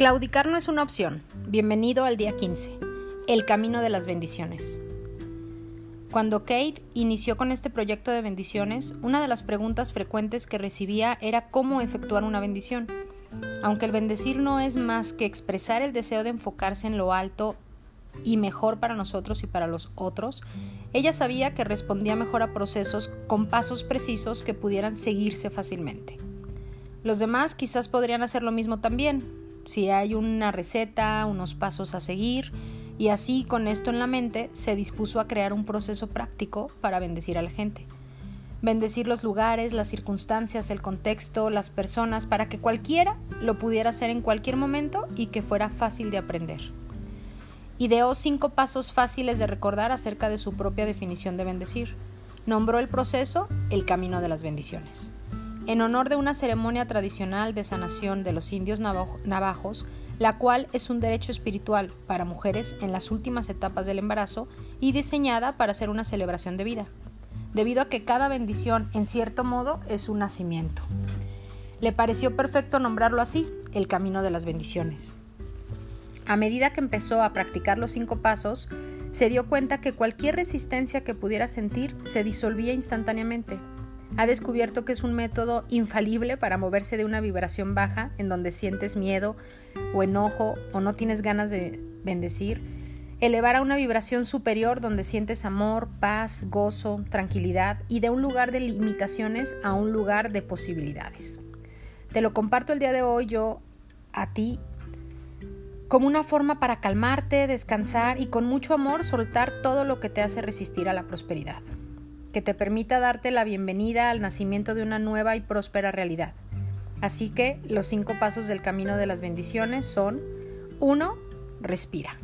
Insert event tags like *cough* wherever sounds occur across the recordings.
Claudicar no es una opción. Bienvenido al día 15. El camino de las bendiciones. Cuando Kate inició con este proyecto de bendiciones, una de las preguntas frecuentes que recibía era cómo efectuar una bendición. Aunque el bendecir no es más que expresar el deseo de enfocarse en lo alto y mejor para nosotros y para los otros, ella sabía que respondía mejor a procesos con pasos precisos que pudieran seguirse fácilmente. Los demás quizás podrían hacer lo mismo también, si hay una receta, unos pasos a seguir, y así con esto en la mente se dispuso a crear un proceso práctico para bendecir a la gente. Bendecir los lugares, las circunstancias, el contexto, las personas, para que cualquiera lo pudiera hacer en cualquier momento y que fuera fácil de aprender. Ideó cinco pasos fáciles de recordar acerca de su propia definición de bendecir. Nombró el proceso el camino de las bendiciones. En honor de una ceremonia tradicional de sanación de los indios navajos, la cual es un derecho espiritual para mujeres en las últimas etapas del embarazo y diseñada para ser una celebración de vida, debido a que cada bendición, en cierto modo, es un nacimiento. Le pareció perfecto nombrarlo así, el camino de las bendiciones. A medida que empezó a practicar los cinco pasos, se dio cuenta que cualquier resistencia que pudiera sentir se disolvía instantáneamente. Ha descubierto que es un método infalible para moverse de una vibración baja en donde sientes miedo o enojo o no tienes ganas de bendecir, elevar a una vibración superior donde sientes amor, paz, gozo, tranquilidad y de un lugar de limitaciones a un lugar de posibilidades. Te lo comparto el día de hoy yo a ti como una forma para calmarte, descansar y con mucho amor soltar todo lo que te hace resistir a la prosperidad, que te permita darte la bienvenida al nacimiento de una nueva y próspera realidad. Así que los cinco pasos del camino de las bendiciones son 1. Respira.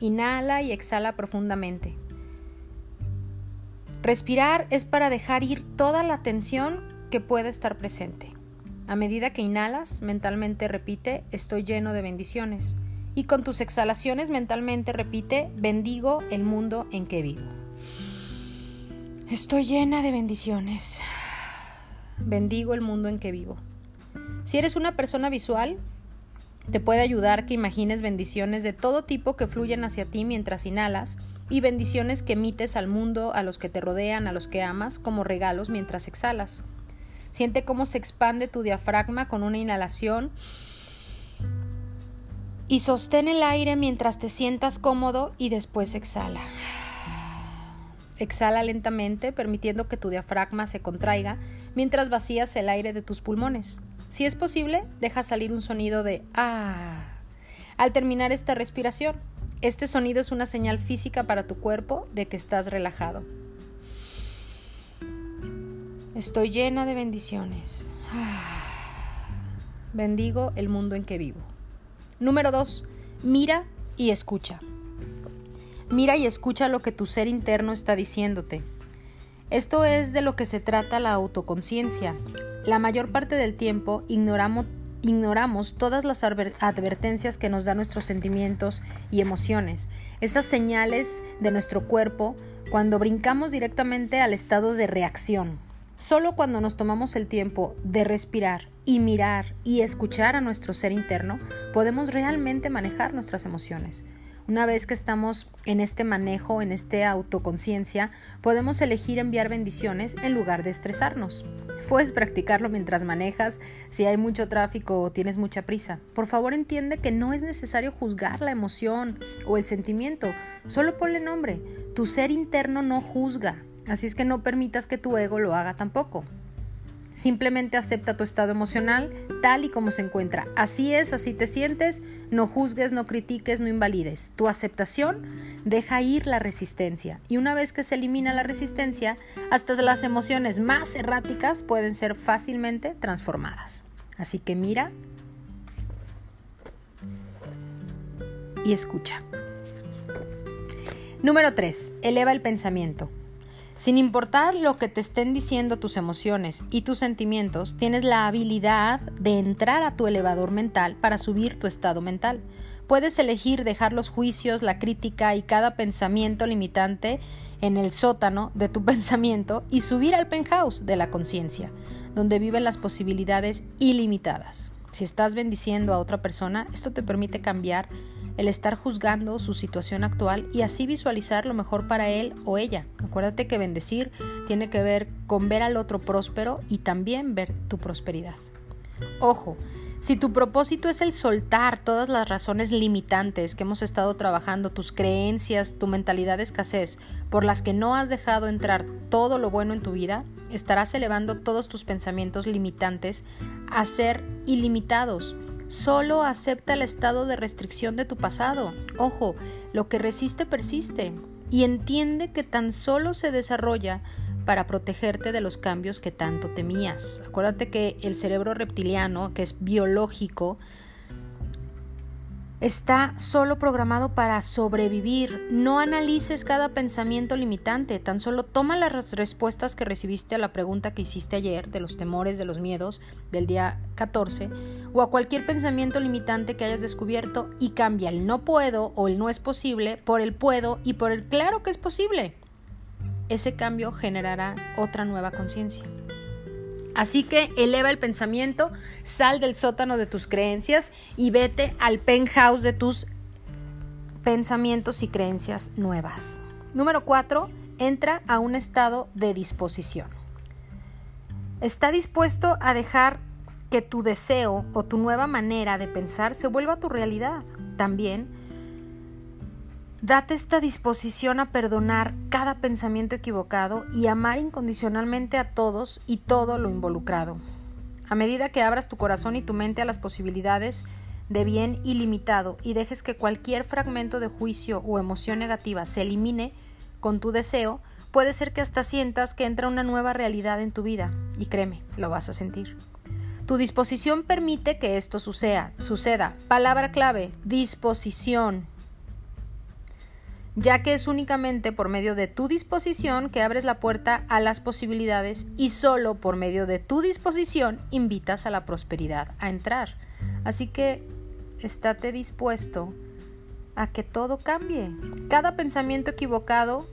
Inhala y exhala profundamente. Respirar es para dejar ir toda la tensión que puede estar presente. A medida que inhalas, mentalmente repite, estoy lleno de bendiciones. Y con tus exhalaciones mentalmente repite, bendigo el mundo en que vivo. Estoy llena de bendiciones. Bendigo el mundo en que vivo. Si eres una persona visual, te puede ayudar que imagines bendiciones de todo tipo que fluyen hacia ti mientras inhalas y bendiciones que emites al mundo, a los que te rodean, a los que amas, como regalos mientras exhalas. Siente cómo se expande tu diafragma con una inhalación y sostén el aire mientras te sientas cómodo y después exhala. Exhala lentamente, permitiendo que tu diafragma se contraiga mientras vacías el aire de tus pulmones. Si es posible, deja salir un sonido de ah al terminar esta respiración. Este sonido es una señal física para tu cuerpo de que estás relajado. Estoy llena de bendiciones. Bendigo el mundo en que vivo. Número 2. Mira y escucha. Mira y escucha lo que tu ser interno está diciéndote. Esto es de lo que se trata la autoconciencia. La mayor parte del tiempo ignoramos, todas las advertencias que nos dan nuestros sentimientos y emociones, esas señales de nuestro cuerpo cuando brincamos directamente al estado de reacción, Solo cuando nos tomamos el tiempo de respirar y mirar y escuchar a nuestro ser interno, podemos realmente manejar nuestras emociones. Una vez que estamos en este manejo, en esta autoconciencia, podemos elegir enviar bendiciones en lugar de estresarnos. Puedes practicarlo mientras manejas, si hay mucho tráfico o tienes mucha prisa. Por favor entiende que no es necesario juzgar la emoción o el sentimiento, solo ponle nombre. Tu ser interno no juzga, Así es que no permitas que tu ego lo haga tampoco. Simplemente acepta tu estado emocional tal y como se encuentra. Así es, así te sientes. No juzgues, no critiques, no invalides. Tu aceptación deja ir la resistencia. Y una vez que se elimina la resistencia, hasta las emociones más erráticas pueden ser fácilmente transformadas. Así que mira y escucha. Número 3. Eleva el pensamiento. Sin importar lo que te estén diciendo tus emociones y tus sentimientos, tienes la habilidad de entrar a tu elevador mental para subir tu estado mental. Puedes elegir dejar los juicios, la crítica y cada pensamiento limitante en el sótano de tu *laughs* pensamiento y subir al penthouse de la conciencia, donde viven las posibilidades ilimitadas. Si estás bendiciendo a otra persona, esto te permite cambiar el estar juzgando su situación actual y así visualizar lo mejor para él o ella. Acuérdate que bendecir tiene que ver con ver al otro próspero y también ver tu prosperidad. Ojo, si tu propósito es el soltar todas las razones limitantes que hemos estado trabajando, tus creencias, tu mentalidad de escasez, por las que no has dejado entrar todo lo bueno en tu vida, estarás elevando todos tus pensamientos limitantes a ser ilimitados. Solo acepta el estado de restricción de tu pasado. Ojo, lo que resiste persiste. Y entiende que tan solo se desarrolla para protegerte de los cambios que tanto temías. Acuérdate que el cerebro reptiliano, que es biológico, está solo programado para sobrevivir. No analices cada pensamiento limitante, tan solo toma las respuestas que recibiste a la pregunta que hiciste ayer de los temores, de los miedos del día 14 o a cualquier pensamiento limitante que hayas descubierto y cambia el no puedo o el no es posible por el puedo y por el claro que es posible ese cambio generará otra nueva conciencia. Así que eleva el pensamiento, sal del sótano de tus creencias y vete al penthouse de tus pensamientos y creencias nuevas. Número 4. Entra a un estado de disposición. Está dispuesto a dejar que tu deseo o tu nueva manera de pensar se vuelva tu realidad. También Date esta disposición a perdonar cada pensamiento equivocado y amar incondicionalmente a todos y todo lo involucrado. A medida que abras tu corazón y tu mente a las posibilidades de bien ilimitado y dejes que cualquier fragmento de juicio o emoción negativa se elimine con tu deseo, puede ser que hasta sientas que entra una nueva realidad en tu vida. Y créeme, lo vas a sentir. Tu disposición permite que esto suceda. suceda. Palabra clave, disposición ya que es únicamente por medio de tu disposición que abres la puerta a las posibilidades y solo por medio de tu disposición invitas a la prosperidad a entrar. Así que estate dispuesto a que todo cambie. Cada pensamiento equivocado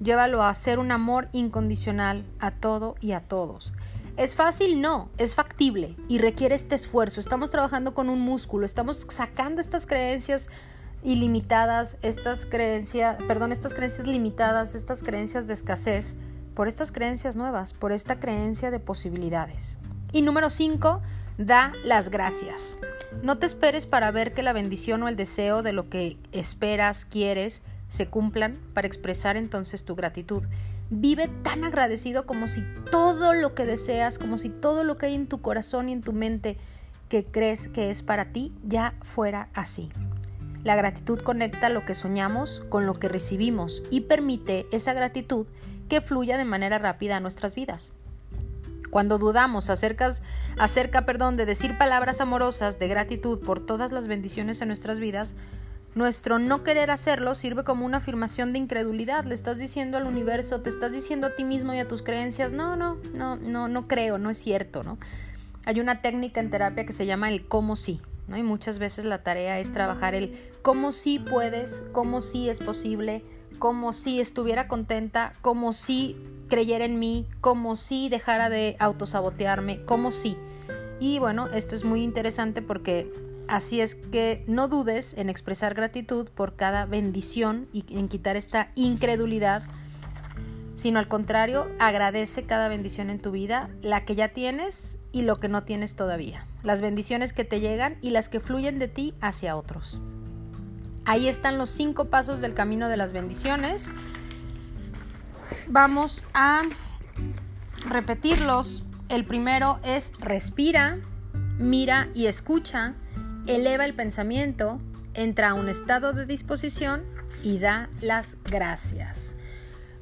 llévalo a hacer un amor incondicional a todo y a todos. ¿Es fácil? No, es factible y requiere este esfuerzo. Estamos trabajando con un músculo, estamos sacando estas creencias ilimitadas, estas creencias, perdón, estas creencias limitadas, estas creencias de escasez, por estas creencias nuevas, por esta creencia de posibilidades. Y número 5, da las gracias. No te esperes para ver que la bendición o el deseo de lo que esperas, quieres, se cumplan para expresar entonces tu gratitud. Vive tan agradecido como si todo lo que deseas, como si todo lo que hay en tu corazón y en tu mente que crees que es para ti ya fuera así. La gratitud conecta lo que soñamos con lo que recibimos y permite esa gratitud que fluya de manera rápida a nuestras vidas. Cuando dudamos acerca, acerca perdón, de decir palabras amorosas de gratitud por todas las bendiciones en nuestras vidas, nuestro no querer hacerlo sirve como una afirmación de incredulidad. Le estás diciendo al universo, te estás diciendo a ti mismo y a tus creencias, no, no, no, no, no creo, no es cierto, ¿no? Hay una técnica en terapia que se llama el cómo sí. ¿no? Y muchas veces la tarea es trabajar el cómo sí puedes, cómo sí es posible, cómo si estuviera contenta, cómo si creyera en mí, cómo si dejara de autosabotearme, cómo sí. Y bueno, esto es muy interesante porque así es que no dudes en expresar gratitud por cada bendición y en quitar esta incredulidad sino al contrario, agradece cada bendición en tu vida, la que ya tienes y lo que no tienes todavía, las bendiciones que te llegan y las que fluyen de ti hacia otros. Ahí están los cinco pasos del camino de las bendiciones. Vamos a repetirlos. El primero es respira, mira y escucha, eleva el pensamiento, entra a un estado de disposición y da las gracias.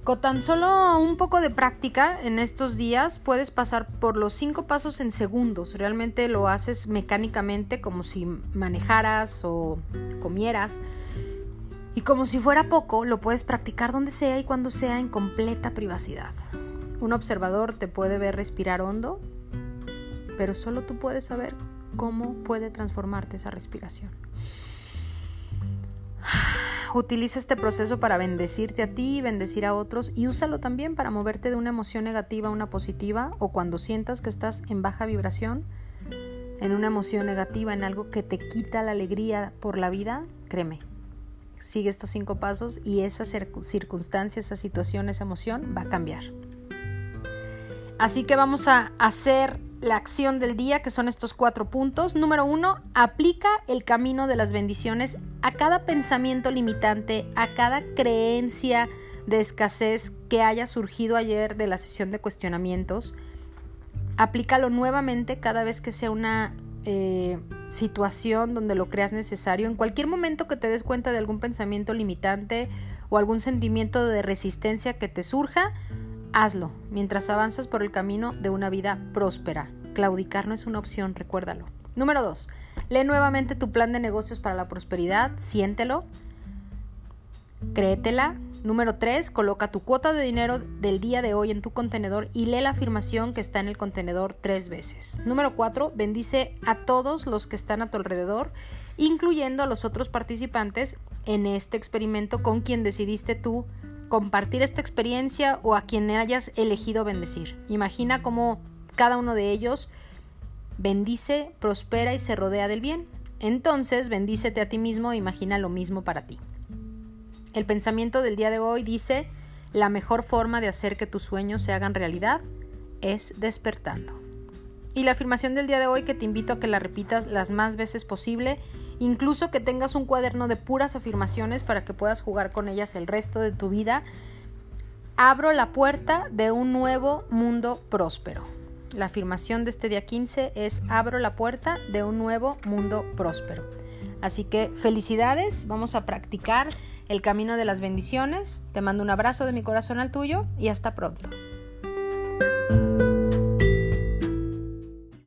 Con tan solo un poco de práctica en estos días puedes pasar por los cinco pasos en segundos. Realmente lo haces mecánicamente como si manejaras o comieras. Y como si fuera poco, lo puedes practicar donde sea y cuando sea en completa privacidad. Un observador te puede ver respirar hondo, pero solo tú puedes saber cómo puede transformarte esa respiración. Utiliza este proceso para bendecirte a ti y bendecir a otros y úsalo también para moverte de una emoción negativa a una positiva o cuando sientas que estás en baja vibración, en una emoción negativa, en algo que te quita la alegría por la vida, créeme, sigue estos cinco pasos y esa circunstancia, esa situación, esa emoción va a cambiar. Así que vamos a hacer la acción del día, que son estos cuatro puntos. Número uno, aplica el camino de las bendiciones a cada pensamiento limitante, a cada creencia de escasez que haya surgido ayer de la sesión de cuestionamientos. Aplícalo nuevamente cada vez que sea una eh, situación donde lo creas necesario. En cualquier momento que te des cuenta de algún pensamiento limitante o algún sentimiento de resistencia que te surja, hazlo mientras avanzas por el camino de una vida próspera. Claudicar no es una opción, recuérdalo. Número 2. Lee nuevamente tu plan de negocios para la prosperidad, siéntelo, créetela, Número 3. Coloca tu cuota de dinero del día de hoy en tu contenedor y lee la afirmación que está en el contenedor tres veces. Número 4. Bendice a todos los que están a tu alrededor, incluyendo a los otros participantes en este experimento con quien decidiste tú compartir esta experiencia o a quien hayas elegido bendecir. Imagina cómo cada uno de ellos bendice, prospera y se rodea del bien. Entonces, bendícete a ti mismo e imagina lo mismo para ti. El pensamiento del día de hoy dice, la mejor forma de hacer que tus sueños se hagan realidad es despertando. Y la afirmación del día de hoy que te invito a que la repitas las más veces posible, incluso que tengas un cuaderno de puras afirmaciones para que puedas jugar con ellas el resto de tu vida, abro la puerta de un nuevo mundo próspero. La afirmación de este día 15 es abro la puerta de un nuevo mundo próspero. Así que felicidades, vamos a practicar el camino de las bendiciones. Te mando un abrazo de mi corazón al tuyo y hasta pronto.